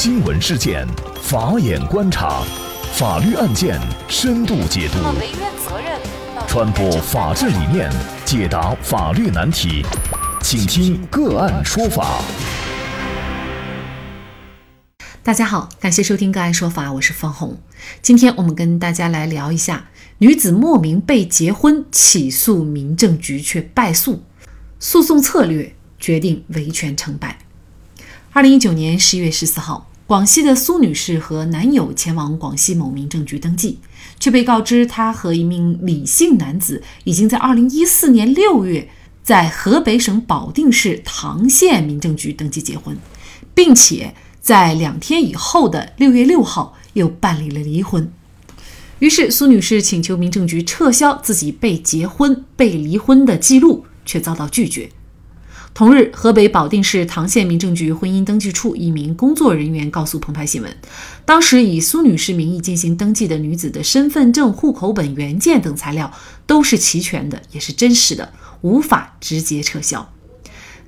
新闻事件，法眼观察，法律案件深度解读，传播法治理念，解答法律难题，请听个案说法。大家好，感谢收听个案说法，我是方红。今天我们跟大家来聊一下，女子莫名被结婚，起诉民政局却败诉，诉讼策略决定维权成败。二零一九年十一月十四号，广西的苏女士和男友前往广西某民政局登记，却被告知她和一名李姓男子已经在二零一四年六月在河北省保定市唐县民政局登记结婚，并且在两天以后的六月六号又办理了离婚。于是，苏女士请求民政局撤销自己被结婚、被离婚的记录，却遭到拒绝。同日，河北保定市唐县民政局婚姻登记处一名工作人员告诉澎湃新闻，当时以苏女士名义进行登记的女子的身份证、户口本原件等材料都是齐全的，也是真实的，无法直接撤销。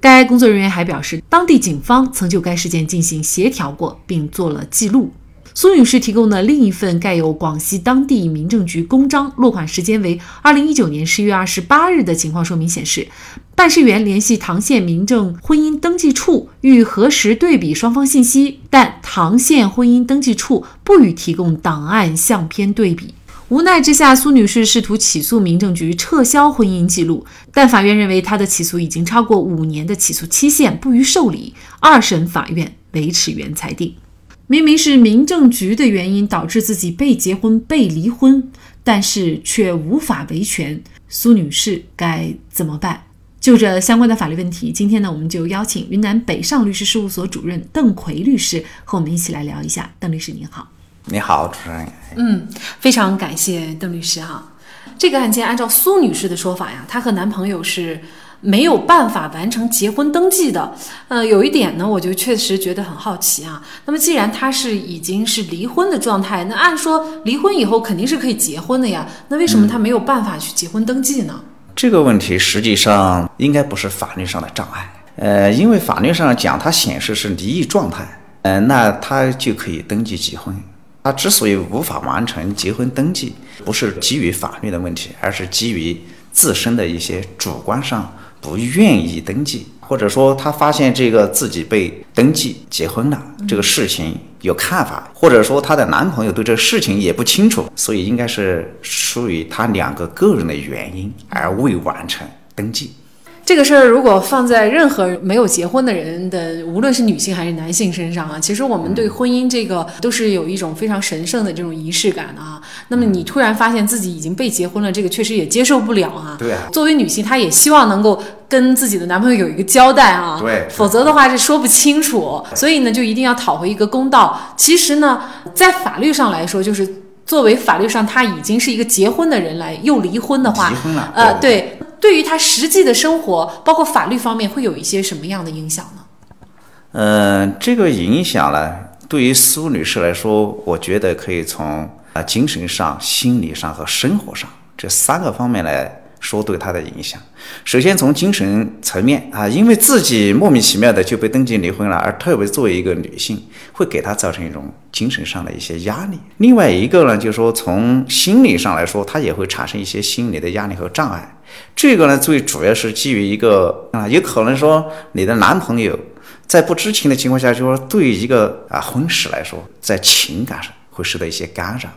该工作人员还表示，当地警方曾就该事件进行协调过，并做了记录。苏女士提供的另一份盖有广西当地民政局公章、落款时间为二零一九年十一月二十八日的情况说明显示，办事员联系唐县民政婚姻登记处欲核实对比双方信息，但唐县婚姻登记处不予提供档案相片对比。无奈之下，苏女士试图起诉民政局撤销婚姻记录，但法院认为她的起诉已经超过五年的起诉期限，不予受理。二审法院维持原裁定。明明是民政局的原因导致自己被结婚、被离婚，但是却无法维权，苏女士该怎么办？就这相关的法律问题，今天呢，我们就邀请云南北上律师事务所主任邓奎律师和我们一起来聊一下。邓律师您好，你好，主持人。嗯，非常感谢邓律师哈。这个案件按照苏女士的说法呀，她和男朋友是。没有办法完成结婚登记的，呃，有一点呢，我就确实觉得很好奇啊。那么，既然他是已经是离婚的状态，那按说离婚以后肯定是可以结婚的呀，那为什么他没有办法去结婚登记呢？这个问题实际上应该不是法律上的障碍，呃，因为法律上讲，它显示是离异状态，呃，那他就可以登记结婚。他之所以无法完成结婚登记，不是基于法律的问题，而是基于自身的一些主观上。不愿意登记，或者说她发现这个自己被登记结婚了这个事情有看法，或者说她的男朋友对这个事情也不清楚，所以应该是属于他两个个人的原因而未完成登记。这个事儿如果放在任何没有结婚的人的，无论是女性还是男性身上啊，其实我们对婚姻这个都是有一种非常神圣的这种仪式感的啊。那么你突然发现自己已经被结婚了，这个确实也接受不了啊。对啊。作为女性，她也希望能够跟自己的男朋友有一个交代啊。对。否则的话是说不清楚，所以呢就一定要讨回一个公道。其实呢，在法律上来说，就是作为法律上他已经是一个结婚的人来又离婚的话，离婚了。呃，对。对于他实际的生活，包括法律方面，会有一些什么样的影响呢？嗯，这个影响呢，对于苏女士来说，我觉得可以从啊精神上、心理上和生活上这三个方面来。说对她的影响，首先从精神层面啊，因为自己莫名其妙的就被登记离婚了，而特别作为一个女性，会给她造成一种精神上的一些压力。另外一个呢，就是说从心理上来说，她也会产生一些心理的压力和障碍。这个呢，最主要是基于一个啊，有可能说你的男朋友在不知情的情况下，就说对一个啊婚史来说，在情感上会受到一些干扰。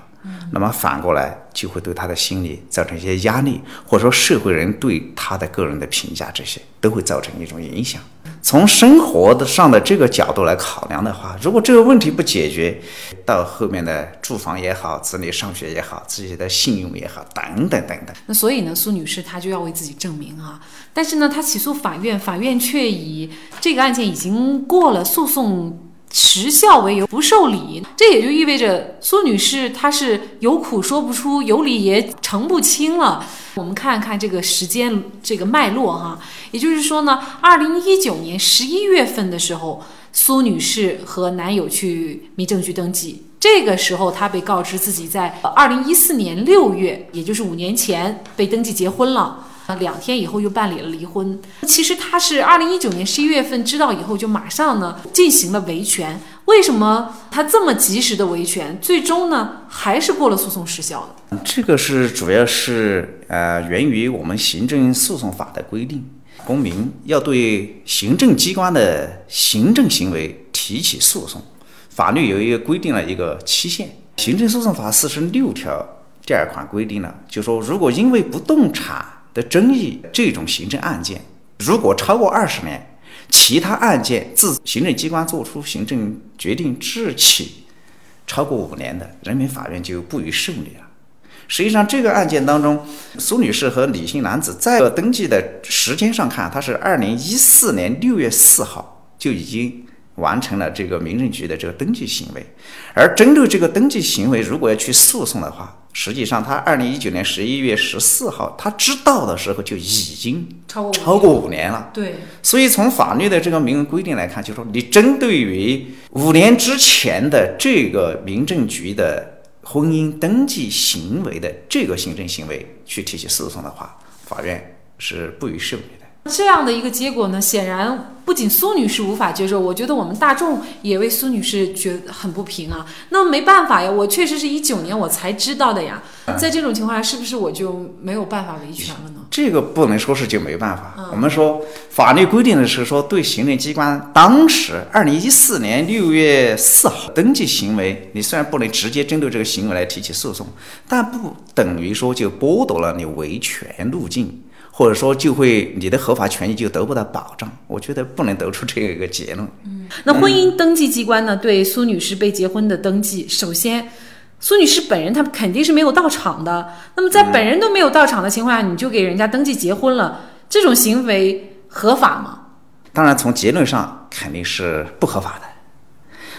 那么反过来就会对他的心理造成一些压力，或者说社会人对他的个人的评价，这些都会造成一种影响。从生活的上的这个角度来考量的话，如果这个问题不解决，到后面的住房也好，子女上学也好，自己的信用也好，等等等等。那所以呢，苏女士她就要为自己证明啊，但是呢，她起诉法院，法院却以这个案件已经过了诉讼。时效为由不受理，这也就意味着苏女士她是有苦说不出，有理也澄不清了。我们看看这个时间这个脉络哈，也就是说呢，二零一九年十一月份的时候，苏女士和男友去民政局登记，这个时候她被告知自己在二零一四年六月，也就是五年前被登记结婚了。两天以后又办理了离婚。其实他是二零一九年十一月份知道以后，就马上呢进行了维权。为什么他这么及时的维权，最终呢还是过了诉讼时效的？这个是主要是呃源于我们行政诉讼法的规定，公民要对行政机关的行政行为提起诉讼，法律有一个规定了一个期限。行政诉讼法四十六条第二款规定了，就说如果因为不动产的争议，这种行政案件如果超过二十年，其他案件自行政机关作出行政决定至起超过五年的，人民法院就不予受理了。实际上，这个案件当中，苏女士和李姓男子在登记的时间上看，他是二零一四年六月四号就已经。完成了这个民政局的这个登记行为，而针对这个登记行为，如果要去诉讼的话，实际上他二零一九年十一月十四号他知道的时候就已经超过超过五年了。对，所以从法律的这个明文规定来看，就说你针对于五年之前的这个民政局的婚姻登记行为的这个行政行为去提起诉讼的话，法院是不予受理的。这样的一个结果呢，显然不仅苏女士无法接受，我觉得我们大众也为苏女士觉得很不平啊。那没办法呀，我确实是一九年我才知道的呀。在这种情况下，是不是我就没有办法维权了呢？这个不能说是就没办法。我们说法律规定的是说，对行政机关当时二零一四年六月四号登记行为，你虽然不能直接针对这个行为来提起诉讼，但不等于说就剥夺了你维权路径。或者说，就会你的合法权益就得不到保障。我觉得不能得出这样一个结论。嗯，那婚姻登记机关呢？对苏女士被结婚的登记，首先，苏女士本人她肯定是没有到场的。那么在本人都没有到场的情况下，你就给人家登记结婚了，这种行为合法吗？当然，从结论上肯定是不合法的。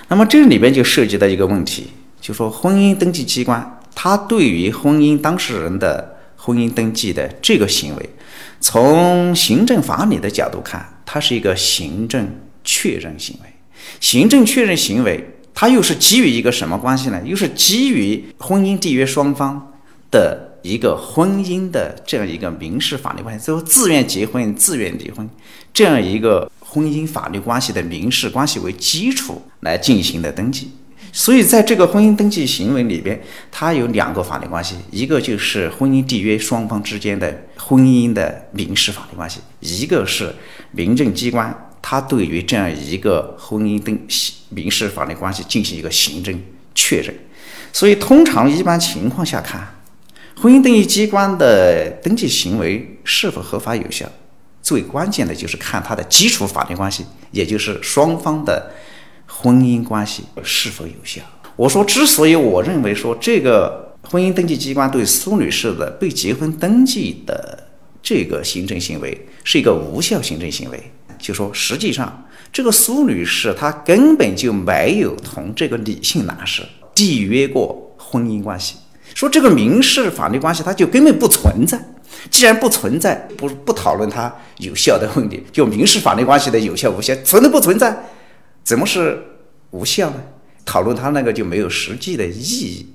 那么这里边就涉及到一个问题，就说婚姻登记机关它对于婚姻当事人的婚姻登记的这个行为。从行政法理的角度看，它是一个行政确认行为。行政确认行为，它又是基于一个什么关系呢？又是基于婚姻缔约双方的一个婚姻的这样一个民事法律关系，最后自愿结婚、自愿离婚这样一个婚姻法律关系的民事关系为基础来进行的登记。所以，在这个婚姻登记行为里边，它有两个法律关系，一个就是婚姻缔约双方之间的婚姻的民事法律关系，一个是民政机关它对于这样一个婚姻登民事法律关系进行一个行政确认。所以，通常一般情况下看，婚姻登记机关的登记行为是否合法有效，最关键的就是看它的基础法律关系，也就是双方的。婚姻关系是否有效？我说，之所以我认为说这个婚姻登记机关对苏女士的被结婚登记的这个行政行为是一个无效行政行为，就说实际上这个苏女士她根本就没有同这个李姓男士缔约过婚姻关系，说这个民事法律关系它就根本不存在。既然不存在，不不讨论它有效的问题，就民事法律关系的有效无效，存都不存在。怎么是无效呢？讨论它那个就没有实际的意义。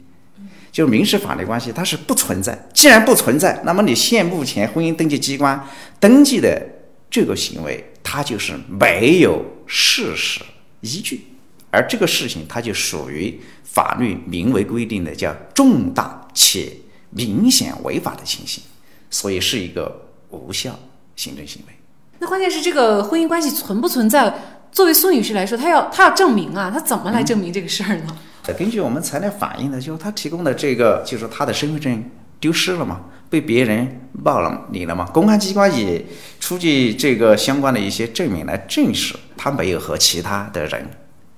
就民事法律关系，它是不存在。既然不存在，那么你现目前婚姻登记机关登记的这个行为，它就是没有事实依据，而这个事情它就属于法律明文规定的叫重大且明显违法的情形，所以是一个无效行政行为。那关键是这个婚姻关系存不存在？作为苏女士来说，她要她要证明啊，她怎么来证明这个事儿呢？根据我们材料反映的，就是她提供的这个，就是她的身份证丢失了嘛，被别人冒了你了嘛。公安机关也出具这个相关的一些证明来证实她没有和其他的人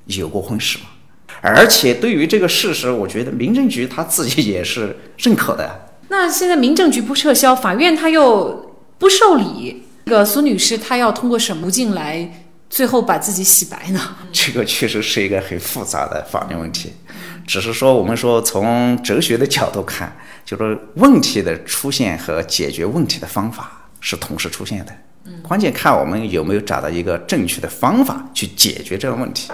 有过婚史嘛。而且对于这个事实，我觉得民政局他自己也是认可的。那现在民政局不撤销，法院他又不受理，这个苏女士她要通过什么途径来？最后把自己洗白呢？这个确实是一个很复杂的法律问题。只是说，我们说从哲学的角度看，就说问题的出现和解决问题的方法是同时出现的。关键看我们有没有找到一个正确的方法去解决这个问题。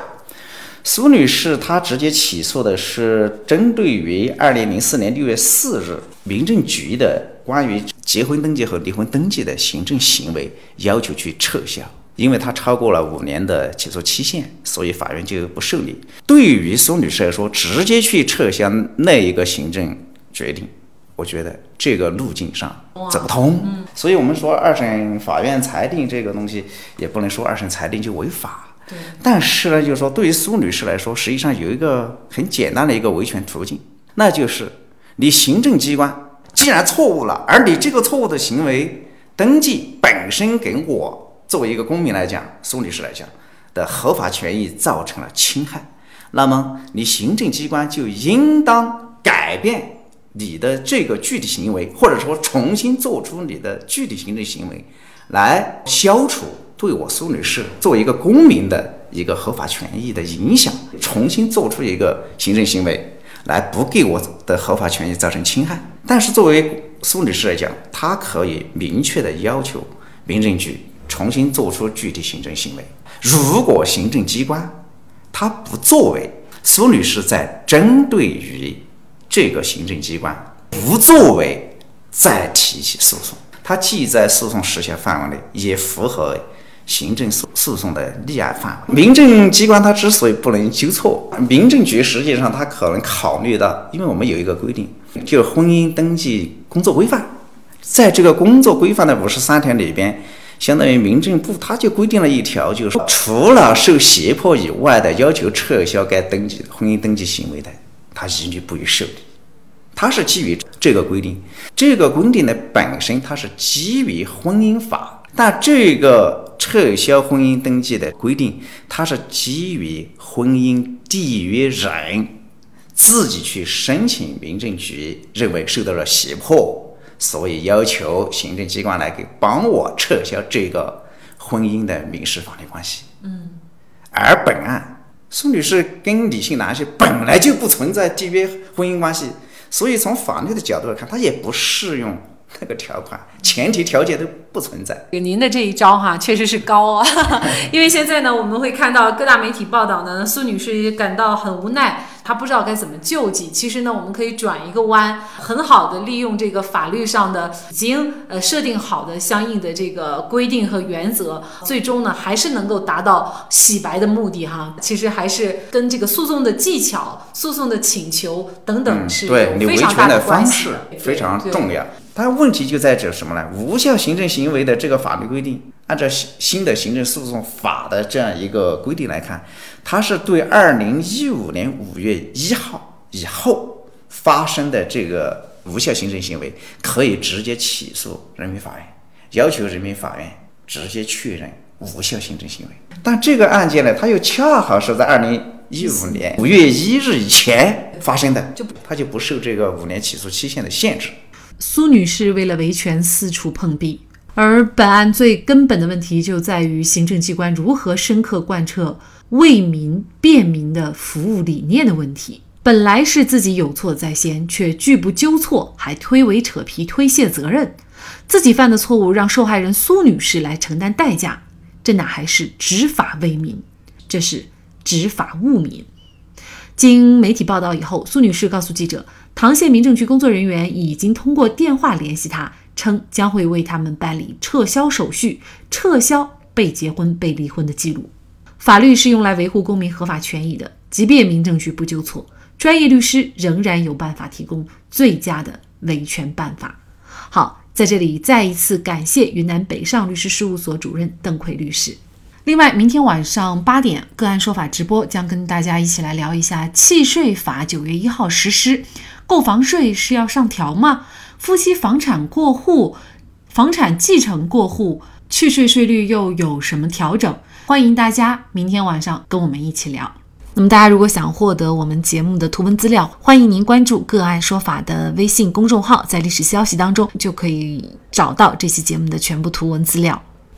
苏女士她直接起诉的是针对于二零零四年六月四日民政局的关于结婚登记和离婚登记的行政行为要求去撤销，因为它超过了五年的起诉期限，所以法院就不受理。对于苏女士来说，直接去撤销那一个行政决定，我觉得这个路径上走不通。所以我们说二审法院裁定这个东西，也不能说二审裁定就违法。但是呢，就是说对于苏女士来说，实际上有一个很简单的一个维权途径，那就是你行政机关。既然错误了，而你这个错误的行为登记本身给我作为一个公民来讲，苏女士来讲的合法权益造成了侵害，那么你行政机关就应当改变你的这个具体行为，或者说重新做出你的具体行政行为，来消除对我苏女士作为一个公民的一个合法权益的影响，重新做出一个行政行为。来不给我的合法权益造成侵害，但是作为苏女士来讲，她可以明确的要求民政局重新做出具体行政行为。如果行政机关他不作为，苏女士在针对于这个行政机关不作为再提起诉讼，它既在诉讼时效范围内，也符合。行政诉诉讼的立案范围，民政机关它之所以不能纠错，民政局实际上它可能考虑到，因为我们有一个规定，就婚姻登记工作规范，在这个工作规范的五十三条里边，相当于民政部它就规定了一条，就是说，除了受胁迫以外的要求撤销该登记婚姻登记行为的，它一律不予受理。它是基于这个规定，这个规定的本身它是基于婚姻法，但这个。撤销婚姻登记的规定，它是基于婚姻缔约人自己去申请民政局，认为受到了胁迫，所以要求行政机关来给帮我撤销这个婚姻的民事法律关系。嗯，而本案苏女士跟李姓男性本来就不存在缔约婚姻关系，所以从法律的角度来看，它也不适用。那个条款前提条件都不存在。您的这一招哈，确实是高啊，因为现在呢，我们会看到各大媒体报道呢，苏女士也感到很无奈。他不知道该怎么救济。其实呢，我们可以转一个弯，很好的利用这个法律上的已经呃设定好的相应的这个规定和原则，最终呢还是能够达到洗白的目的哈。其实还是跟这个诉讼的技巧、诉讼的请求等等是有非常大的关系，非常重要。但问题就在这什么呢？无效行政行为的这个法律规定，按照新新的行政诉讼法的这样一个规定来看，它是对二零一五年五月一号以后发生的这个无效行政行为，可以直接起诉人民法院，要求人民法院直接确认无效行政行为。但这个案件呢，它又恰好是在二零一五年五月一日以前发生的，就它就不受这个五年起诉期限的限制。苏女士为了维权四处碰壁，而本案最根本的问题就在于行政机关如何深刻贯彻为民便民的服务理念的问题。本来是自己有错在先，却拒不纠错，还推诿扯皮推卸责任，自己犯的错误让受害人苏女士来承担代价，这哪还是执法为民？这是执法误民。经媒体报道以后，苏女士告诉记者。唐县民政局工作人员已经通过电话联系她，称将会为他们办理撤销手续，撤销被结婚、被离婚的记录。法律是用来维护公民合法权益的，即便民政局不纠错，专业律师仍然有办法提供最佳的维权办法。好，在这里再一次感谢云南北上律师事务所主任邓奎律师。另外，明天晚上八点，个案说法直播将跟大家一起来聊一下契税法九月一号实施。购房税是要上调吗？夫妻房产过户、房产继承过户，去税税率又有什么调整？欢迎大家明天晚上跟我们一起聊。那么，大家如果想获得我们节目的图文资料，欢迎您关注“个案说法”的微信公众号，在历史消息当中就可以找到这期节目的全部图文资料。